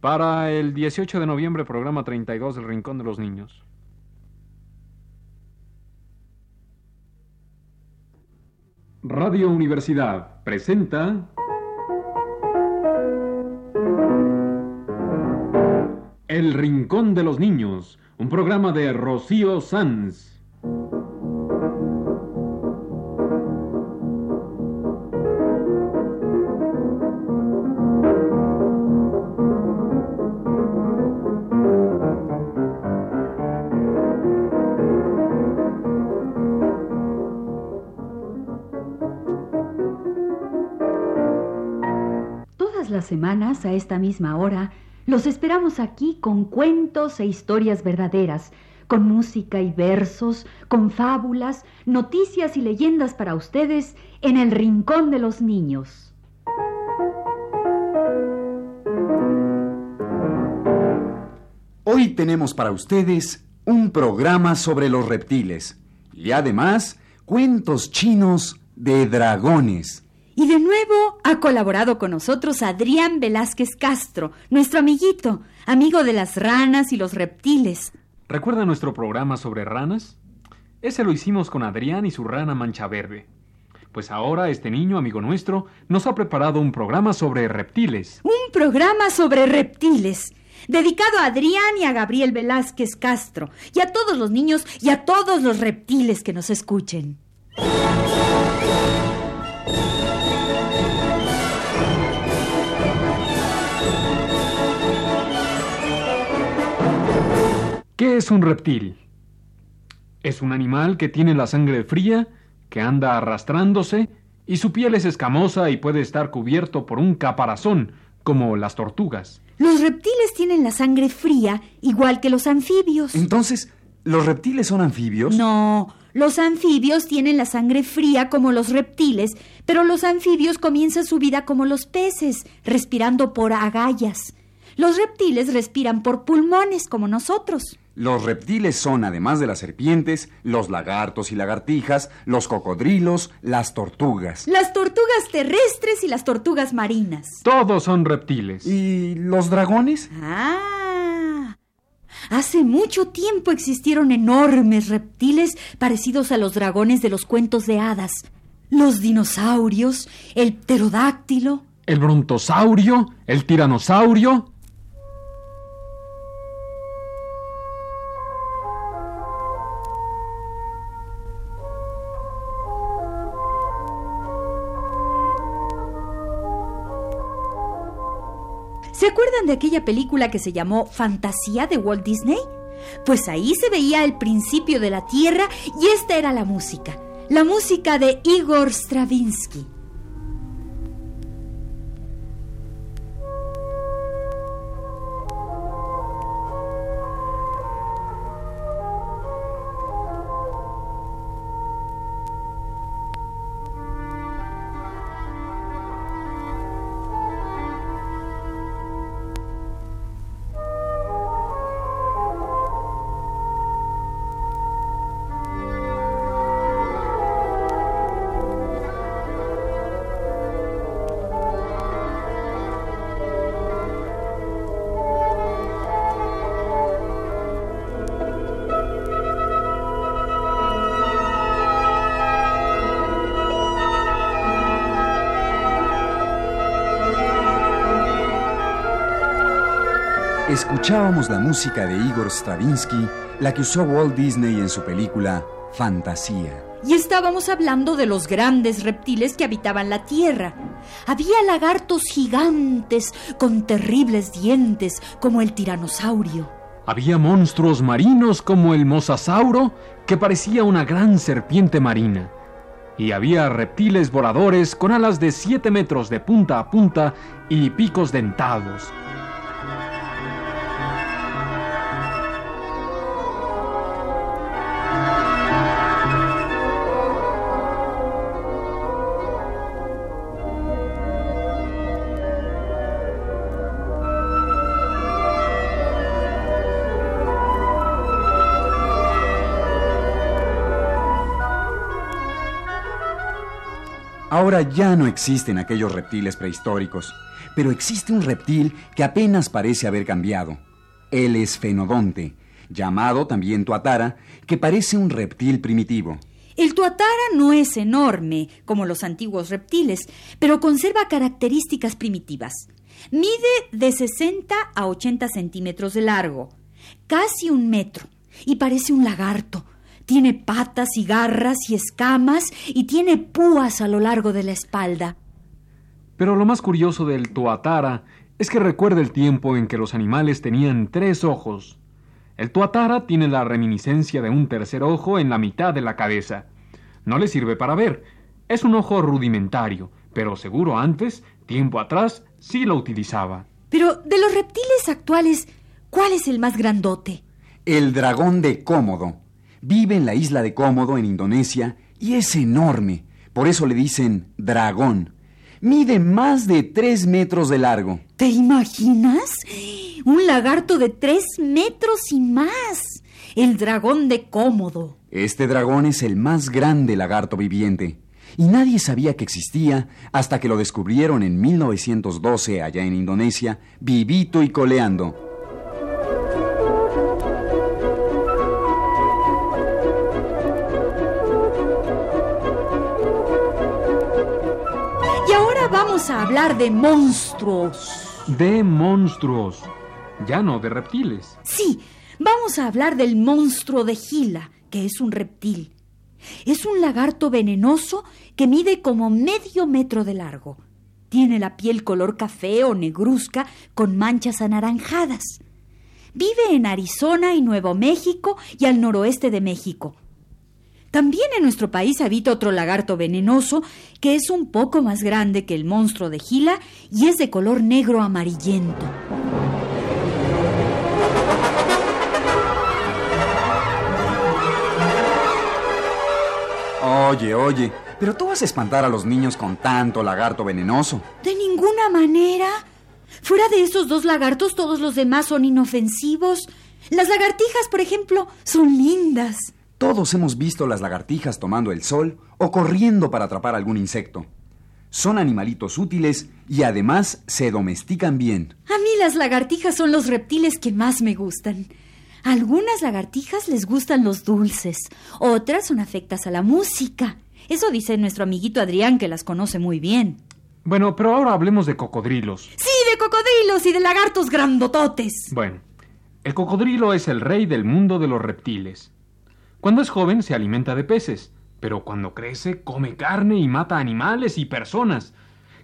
Para el 18 de noviembre, programa 32 del Rincón de los Niños. Radio Universidad presenta El Rincón de los Niños, un programa de Rocío Sanz. Semanas, a esta misma hora, los esperamos aquí con cuentos e historias verdaderas, con música y versos, con fábulas, noticias y leyendas para ustedes en el Rincón de los Niños. Hoy tenemos para ustedes un programa sobre los reptiles y además cuentos chinos de dragones. Y de nuevo ha colaborado con nosotros Adrián Velázquez Castro, nuestro amiguito, amigo de las ranas y los reptiles. ¿Recuerda nuestro programa sobre ranas? Ese lo hicimos con Adrián y su rana mancha verde. Pues ahora este niño, amigo nuestro, nos ha preparado un programa sobre reptiles. Un programa sobre reptiles, dedicado a Adrián y a Gabriel Velázquez Castro, y a todos los niños y a todos los reptiles que nos escuchen. ¿Qué es un reptil? Es un animal que tiene la sangre fría, que anda arrastrándose, y su piel es escamosa y puede estar cubierto por un caparazón, como las tortugas. Los reptiles tienen la sangre fría, igual que los anfibios. Entonces, ¿los reptiles son anfibios? No, los anfibios tienen la sangre fría como los reptiles, pero los anfibios comienzan su vida como los peces, respirando por agallas. Los reptiles respiran por pulmones como nosotros. Los reptiles son, además de las serpientes, los lagartos y lagartijas, los cocodrilos, las tortugas. Las tortugas terrestres y las tortugas marinas. Todos son reptiles. ¿Y los dragones? Ah. Hace mucho tiempo existieron enormes reptiles parecidos a los dragones de los cuentos de hadas. Los dinosaurios, el pterodáctilo. El brontosaurio, el tiranosaurio. ¿Se acuerdan de aquella película que se llamó Fantasía de Walt Disney? Pues ahí se veía el principio de la Tierra y esta era la música, la música de Igor Stravinsky. Escuchábamos la música de Igor Stravinsky, la que usó Walt Disney en su película Fantasía. Y estábamos hablando de los grandes reptiles que habitaban la Tierra. Había lagartos gigantes con terribles dientes, como el tiranosaurio. Había monstruos marinos como el mosasauro, que parecía una gran serpiente marina. Y había reptiles voladores con alas de 7 metros de punta a punta y picos dentados. Ahora ya no existen aquellos reptiles prehistóricos, pero existe un reptil que apenas parece haber cambiado. El esfenodonte, llamado también tuatara, que parece un reptil primitivo. El tuatara no es enorme, como los antiguos reptiles, pero conserva características primitivas. Mide de 60 a 80 centímetros de largo, casi un metro, y parece un lagarto. Tiene patas y garras y escamas y tiene púas a lo largo de la espalda. Pero lo más curioso del tuatara es que recuerda el tiempo en que los animales tenían tres ojos. El tuatara tiene la reminiscencia de un tercer ojo en la mitad de la cabeza. No le sirve para ver. Es un ojo rudimentario, pero seguro antes, tiempo atrás, sí lo utilizaba. Pero de los reptiles actuales, ¿cuál es el más grandote? El dragón de Cómodo. Vive en la isla de Cómodo, en Indonesia, y es enorme. Por eso le dicen dragón. Mide más de tres metros de largo. ¿Te imaginas? Un lagarto de tres metros y más. El dragón de Cómodo. Este dragón es el más grande lagarto viviente. Y nadie sabía que existía hasta que lo descubrieron en 1912 allá en Indonesia, vivito y coleando. Vamos a hablar de monstruos. De monstruos, ya no de reptiles. Sí, vamos a hablar del monstruo de Gila, que es un reptil. Es un lagarto venenoso que mide como medio metro de largo. Tiene la piel color café o negruzca con manchas anaranjadas. Vive en Arizona y Nuevo México y al noroeste de México. También en nuestro país habita otro lagarto venenoso que es un poco más grande que el monstruo de Gila y es de color negro amarillento. Oye, oye, pero tú vas a espantar a los niños con tanto lagarto venenoso. De ninguna manera. Fuera de esos dos lagartos, todos los demás son inofensivos. Las lagartijas, por ejemplo, son lindas. Todos hemos visto las lagartijas tomando el sol o corriendo para atrapar algún insecto. Son animalitos útiles y además se domestican bien. A mí las lagartijas son los reptiles que más me gustan. A algunas lagartijas les gustan los dulces, otras son afectas a la música. Eso dice nuestro amiguito Adrián, que las conoce muy bien. Bueno, pero ahora hablemos de cocodrilos. Sí, de cocodrilos y de lagartos grandototes. Bueno, el cocodrilo es el rey del mundo de los reptiles. Cuando es joven se alimenta de peces, pero cuando crece come carne y mata animales y personas.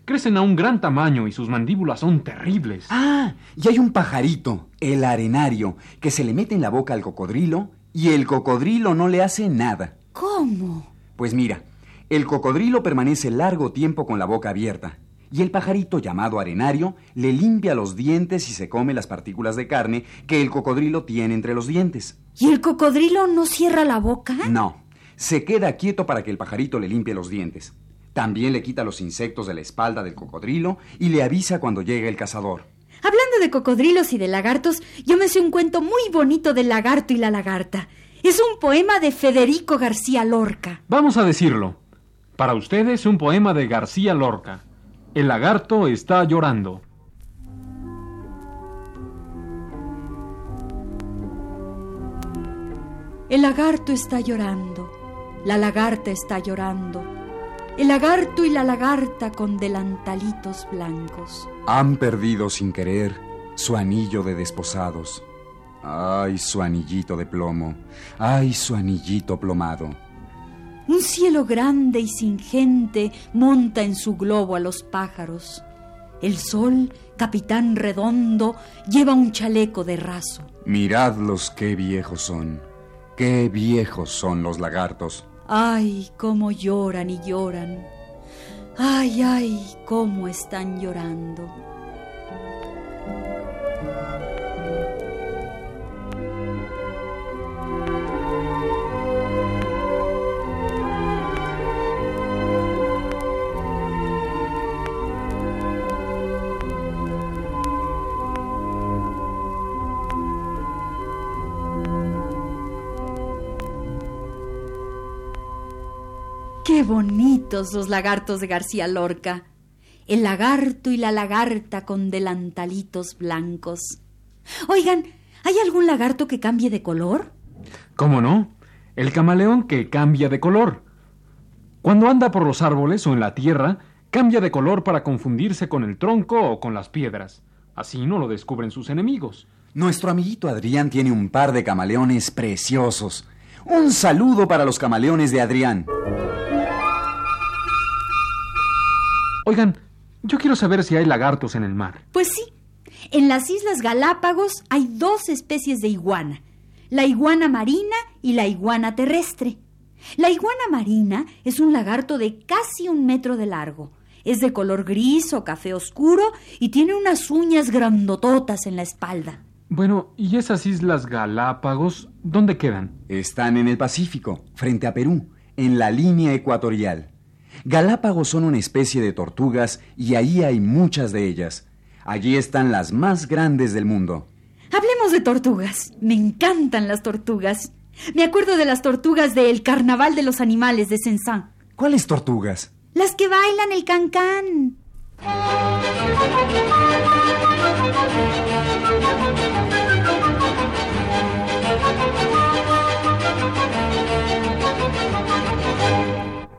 Crecen a un gran tamaño y sus mandíbulas son terribles. Ah, y hay un pajarito, el arenario, que se le mete en la boca al cocodrilo y el cocodrilo no le hace nada. ¿Cómo? Pues mira, el cocodrilo permanece largo tiempo con la boca abierta y el pajarito llamado arenario le limpia los dientes y se come las partículas de carne que el cocodrilo tiene entre los dientes. ¿Y el cocodrilo no cierra la boca? No, se queda quieto para que el pajarito le limpie los dientes. También le quita los insectos de la espalda del cocodrilo y le avisa cuando llega el cazador. Hablando de cocodrilos y de lagartos, yo me sé un cuento muy bonito del lagarto y la lagarta. Es un poema de Federico García Lorca. Vamos a decirlo. Para ustedes un poema de García Lorca. El lagarto está llorando. El lagarto está llorando, la lagarta está llorando, el lagarto y la lagarta con delantalitos blancos. Han perdido sin querer su anillo de desposados. Ay, su anillito de plomo, ay, su anillito plomado. Un cielo grande y sin gente monta en su globo a los pájaros. El sol, capitán redondo, lleva un chaleco de raso. Miradlos qué viejos son. Qué viejos son los lagartos. Ay, cómo lloran y lloran. Ay, ay, cómo están llorando. Bonitos los lagartos de García Lorca. el lagarto y la lagarta con delantalitos blancos. Oigan, ¿hay algún lagarto que cambie de color? ¿Cómo no? El camaleón que cambia de color. Cuando anda por los árboles o en la tierra, cambia de color para confundirse con el tronco o con las piedras. Así no lo descubren sus enemigos. Nuestro amiguito Adrián tiene un par de camaleones preciosos. Un saludo para los camaleones de Adrián. Oigan, yo quiero saber si hay lagartos en el mar. Pues sí. En las Islas Galápagos hay dos especies de iguana, la iguana marina y la iguana terrestre. La iguana marina es un lagarto de casi un metro de largo. Es de color gris o café oscuro y tiene unas uñas grandototas en la espalda. Bueno, ¿y esas islas Galápagos dónde quedan? Están en el Pacífico, frente a Perú, en la línea ecuatorial. Galápagos son una especie de tortugas y ahí hay muchas de ellas. Allí están las más grandes del mundo. Hablemos de tortugas. Me encantan las tortugas. Me acuerdo de las tortugas del Carnaval de los Animales de Sensán. ¿Cuáles tortugas? Las que bailan el cancán.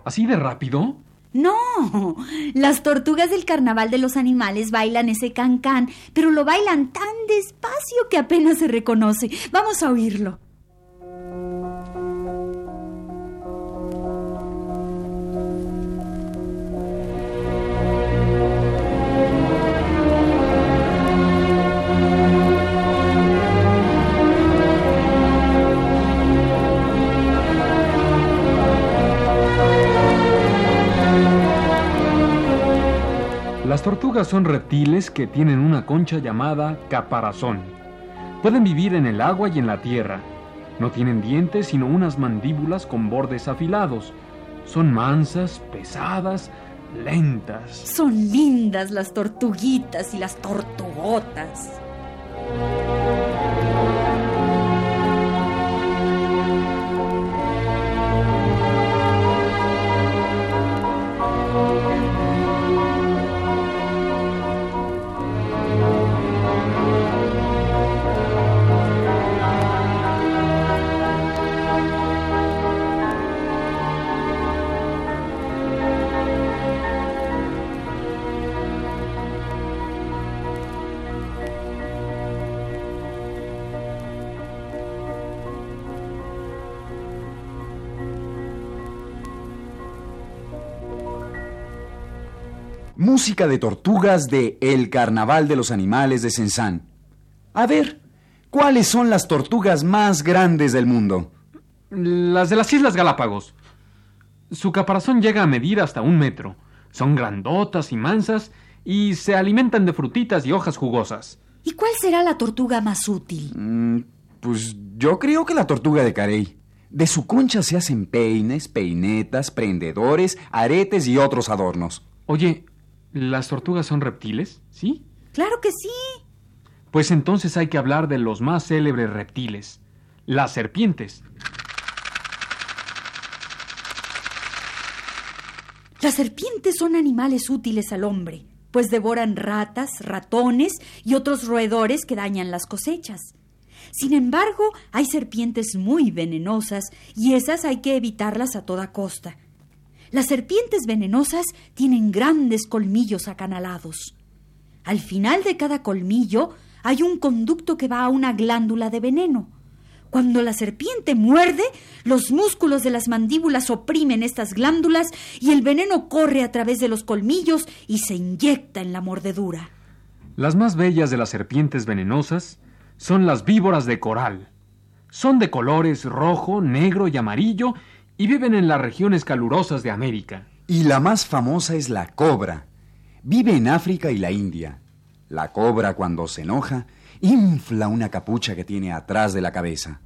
¿Así de rápido? No, las tortugas del carnaval de los animales bailan ese cancán, pero lo bailan tan despacio que apenas se reconoce. Vamos a oírlo. Son reptiles que tienen una concha llamada caparazón. Pueden vivir en el agua y en la tierra. No tienen dientes sino unas mandíbulas con bordes afilados. Son mansas, pesadas, lentas. Son lindas las tortuguitas y las tortugotas. Música de tortugas de El Carnaval de los Animales de Sensán. A ver, ¿cuáles son las tortugas más grandes del mundo? Las de las Islas Galápagos. Su caparazón llega a medir hasta un metro. Son grandotas y mansas y se alimentan de frutitas y hojas jugosas. ¿Y cuál será la tortuga más útil? Mm, pues yo creo que la tortuga de Carey. De su concha se hacen peines, peinetas, prendedores, aretes y otros adornos. Oye, ¿las tortugas son reptiles? ¿Sí? Claro que sí. Pues entonces hay que hablar de los más célebres reptiles, las serpientes. Las serpientes son animales útiles al hombre, pues devoran ratas, ratones y otros roedores que dañan las cosechas. Sin embargo, hay serpientes muy venenosas y esas hay que evitarlas a toda costa. Las serpientes venenosas tienen grandes colmillos acanalados. Al final de cada colmillo hay un conducto que va a una glándula de veneno. Cuando la serpiente muerde, los músculos de las mandíbulas oprimen estas glándulas y el veneno corre a través de los colmillos y se inyecta en la mordedura. Las más bellas de las serpientes venenosas son las víboras de coral. Son de colores rojo, negro y amarillo y viven en las regiones calurosas de América. Y la más famosa es la cobra. Vive en África y la India. La cobra cuando se enoja infla una capucha que tiene atrás de la cabeza.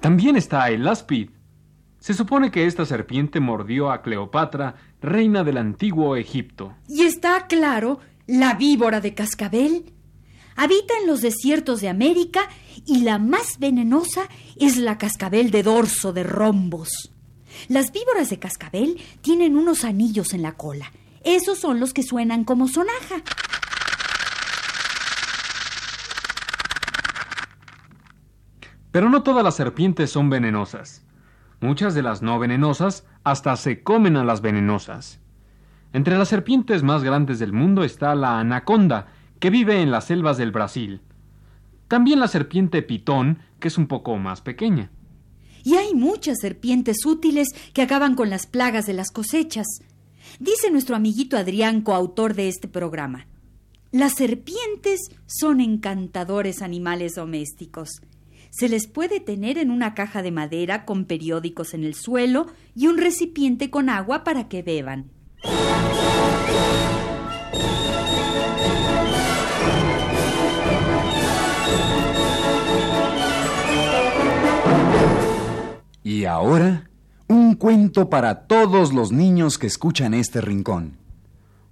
También está el áspid. Se supone que esta serpiente mordió a Cleopatra, reina del antiguo Egipto. Y está claro, la víbora de cascabel habita en los desiertos de América y la más venenosa es la cascabel de dorso de rombos. Las víboras de cascabel tienen unos anillos en la cola. Esos son los que suenan como sonaja. Pero no todas las serpientes son venenosas. Muchas de las no venenosas hasta se comen a las venenosas. Entre las serpientes más grandes del mundo está la anaconda, que vive en las selvas del Brasil. También la serpiente pitón, que es un poco más pequeña. Y hay muchas serpientes útiles que acaban con las plagas de las cosechas. Dice nuestro amiguito Adrián, coautor de este programa. Las serpientes son encantadores animales domésticos. Se les puede tener en una caja de madera con periódicos en el suelo y un recipiente con agua para que beban. Y ahora, un cuento para todos los niños que escuchan este rincón.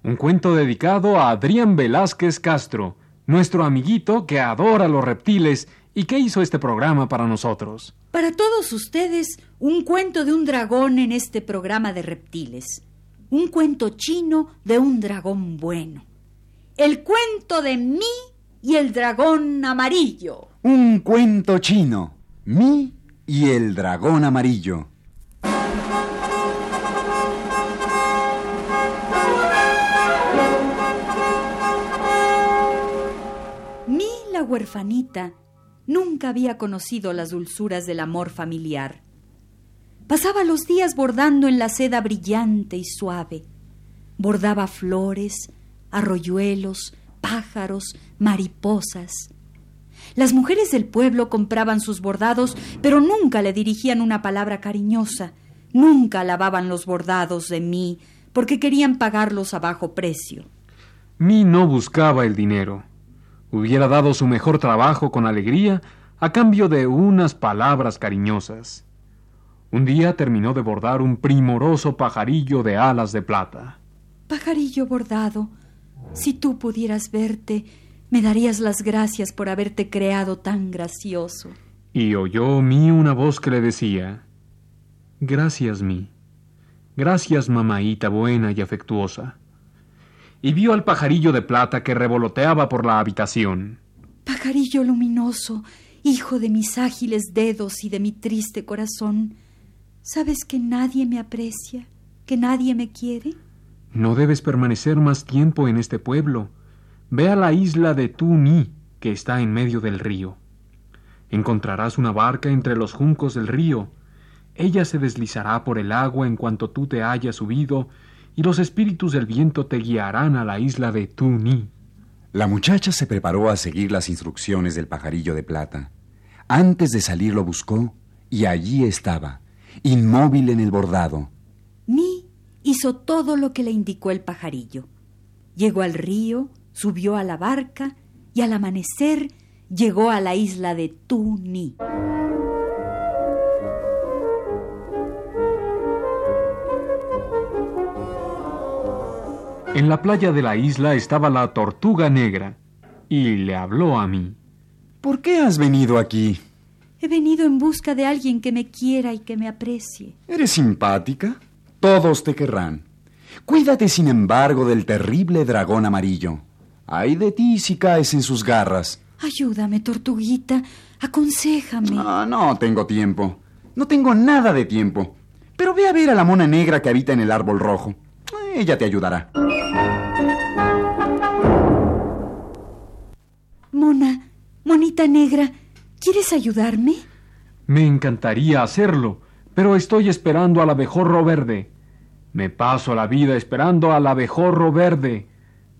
Un cuento dedicado a Adrián Velázquez Castro, nuestro amiguito que adora los reptiles y que hizo este programa para nosotros. Para todos ustedes, un cuento de un dragón en este programa de reptiles. Un cuento chino de un dragón bueno. El cuento de mí y el dragón amarillo. Un cuento chino. Mi y el dragón amarillo. Mi, la huerfanita, nunca había conocido las dulzuras del amor familiar. Pasaba los días bordando en la seda brillante y suave. Bordaba flores, arroyuelos, pájaros, mariposas. Las mujeres del pueblo compraban sus bordados, pero nunca le dirigían una palabra cariñosa, nunca lavaban los bordados de mí, porque querían pagarlos a bajo precio. Mi no buscaba el dinero. Hubiera dado su mejor trabajo con alegría a cambio de unas palabras cariñosas. Un día terminó de bordar un primoroso pajarillo de alas de plata. Pajarillo bordado, si tú pudieras verte, me darías las gracias por haberte creado tan gracioso. Y oyó Mi una voz que le decía, Gracias, Mi. Gracias, mamaíta buena y afectuosa. Y vio al pajarillo de plata que revoloteaba por la habitación. Pajarillo luminoso, hijo de mis ágiles dedos y de mi triste corazón, ¿sabes que nadie me aprecia, que nadie me quiere? No debes permanecer más tiempo en este pueblo. Ve a la isla de Tuni, que está en medio del río. Encontrarás una barca entre los juncos del río. Ella se deslizará por el agua en cuanto tú te hayas subido, y los espíritus del viento te guiarán a la isla de Tuni. La muchacha se preparó a seguir las instrucciones del pajarillo de plata. Antes de salir lo buscó, y allí estaba, inmóvil en el bordado. Mi hizo todo lo que le indicó el pajarillo. Llegó al río, subió a la barca y al amanecer llegó a la isla de Tuni. En la playa de la isla estaba la tortuga negra y le habló a mí. ¿Por qué has venido aquí? He venido en busca de alguien que me quiera y que me aprecie. ¿Eres simpática? Todos te querrán. Cuídate, sin embargo, del terrible dragón amarillo. Ay de ti si caes en sus garras. Ayúdame, tortuguita. Aconséjame. Ah, no tengo tiempo. No tengo nada de tiempo. Pero ve a ver a la mona negra que habita en el árbol rojo. Ella te ayudará. Mona, monita negra, ¿quieres ayudarme? Me encantaría hacerlo, pero estoy esperando al abejorro verde. Me paso la vida esperando al abejorro verde.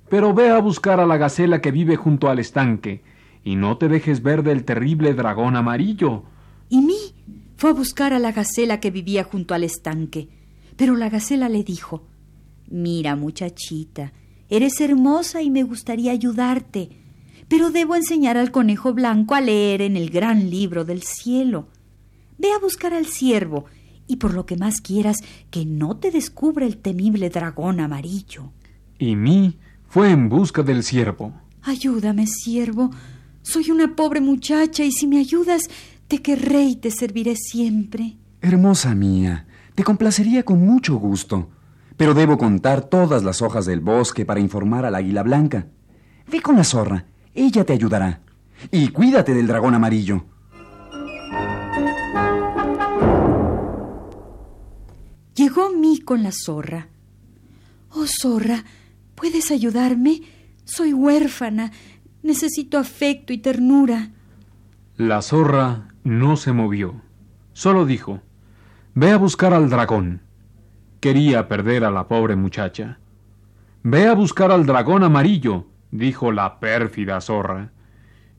Pero ve a buscar a la gacela que vive junto al estanque, y no te dejes ver del terrible dragón amarillo. Y mí fue a buscar a la gacela que vivía junto al estanque. Pero la gacela le dijo Mira, muchachita, eres hermosa y me gustaría ayudarte, pero debo enseñar al conejo blanco a leer en el gran libro del cielo. Ve a buscar al ciervo y por lo que más quieras que no te descubra el temible dragón amarillo. Y mí fue en busca del ciervo. Ayúdame, siervo. Soy una pobre muchacha y si me ayudas, te querré y te serviré siempre. Hermosa mía, Te complacería con mucho gusto, pero debo contar todas las hojas del bosque para informar al águila blanca. Ve con la zorra, ella te ayudará. Y cuídate del dragón amarillo. Llegó mí con la zorra. Oh, zorra, ¿puedes ayudarme? Soy huérfana. Necesito afecto y ternura. La zorra no se movió. Solo dijo, Ve a buscar al dragón. Quería perder a la pobre muchacha. Ve a buscar al dragón amarillo, dijo la pérfida zorra.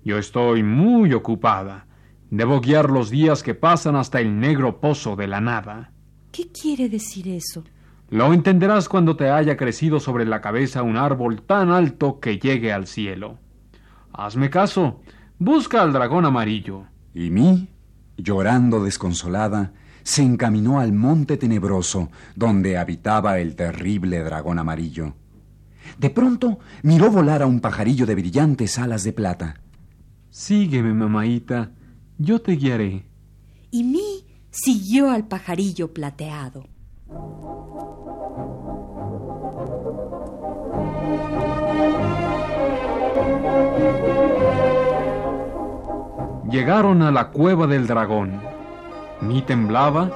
Yo estoy muy ocupada. Debo guiar los días que pasan hasta el negro pozo de la nada. ¿Qué quiere decir eso? Lo entenderás cuando te haya crecido sobre la cabeza un árbol tan alto que llegue al cielo. Hazme caso, busca al dragón amarillo. Y mí, llorando desconsolada, se encaminó al monte tenebroso donde habitaba el terrible dragón amarillo. De pronto miró volar a un pajarillo de brillantes alas de plata. Sígueme, mamaíta, yo te guiaré. Y mí siguió al pajarillo plateado. Llegaron a la cueva del dragón. Mi temblaba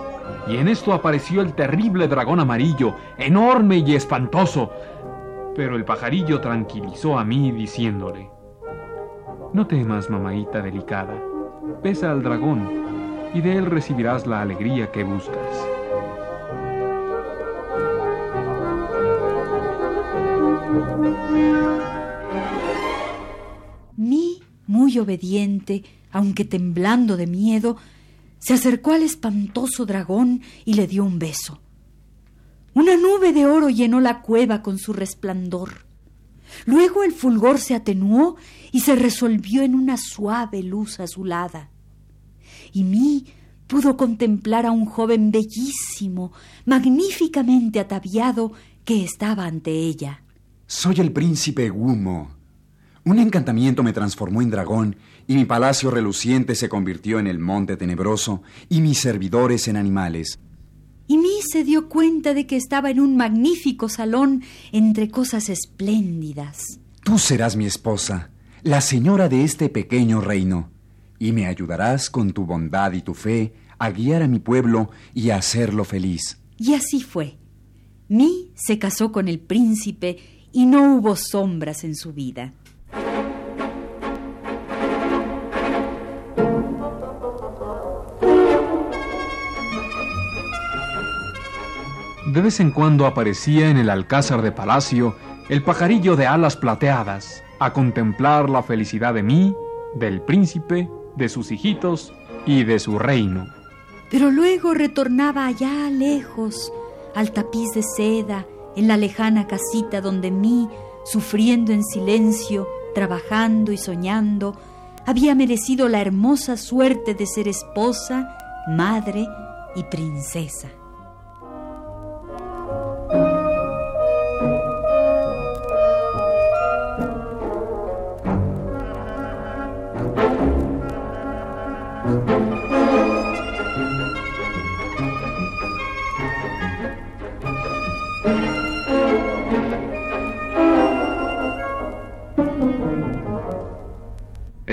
y en esto apareció el terrible dragón amarillo, enorme y espantoso. Pero el pajarillo tranquilizó a mí diciéndole, No temas, mamaíta delicada, pesa al dragón y de él recibirás la alegría que buscas. Mi, muy obediente, aunque temblando de miedo, se acercó al espantoso dragón y le dio un beso. Una nube de oro llenó la cueva con su resplandor. Luego el fulgor se atenuó y se resolvió en una suave luz azulada. Y mí pudo contemplar a un joven bellísimo, magníficamente ataviado, que estaba ante ella. Soy el príncipe Gumo. Un encantamiento me transformó en dragón y mi palacio reluciente se convirtió en el monte tenebroso y mis servidores en animales. Y mí se dio cuenta de que estaba en un magnífico salón entre cosas espléndidas. Tú serás mi esposa, la señora de este pequeño reino, y me ayudarás con tu bondad y tu fe a guiar a mi pueblo y a hacerlo feliz. Y así fue. Mi se casó con el príncipe y no hubo sombras en su vida. De vez en cuando aparecía en el alcázar de palacio el pajarillo de alas plateadas a contemplar la felicidad de mí, del príncipe, de sus hijitos y de su reino. Pero luego retornaba allá lejos, al tapiz de seda, en la lejana casita donde mí, sufriendo en silencio, trabajando y soñando, había merecido la hermosa suerte de ser esposa, madre y princesa.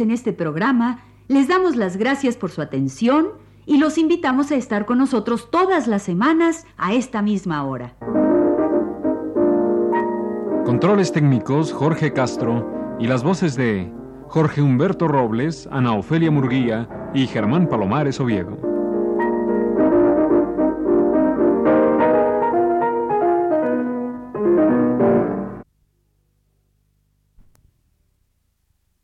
En este programa les damos las gracias por su atención y los invitamos a estar con nosotros todas las semanas a esta misma hora. Controles técnicos Jorge Castro y las voces de Jorge Humberto Robles, Ana Ofelia Murguía y Germán Palomares Oviedo.